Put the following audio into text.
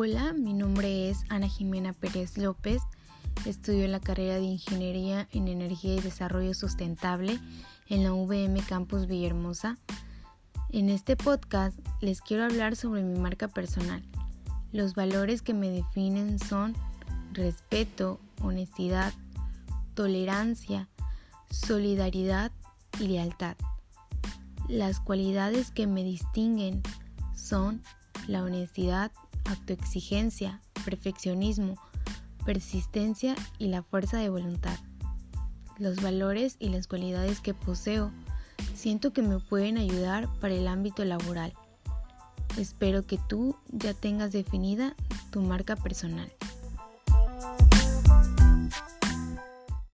Hola, mi nombre es Ana Jimena Pérez López. Estudio la carrera de Ingeniería en Energía y Desarrollo Sustentable en la VM Campus Villahermosa. En este podcast les quiero hablar sobre mi marca personal. Los valores que me definen son respeto, honestidad, tolerancia, solidaridad y lealtad. Las cualidades que me distinguen son la honestidad, autoexigencia, perfeccionismo, persistencia y la fuerza de voluntad. Los valores y las cualidades que poseo siento que me pueden ayudar para el ámbito laboral. Espero que tú ya tengas definida tu marca personal.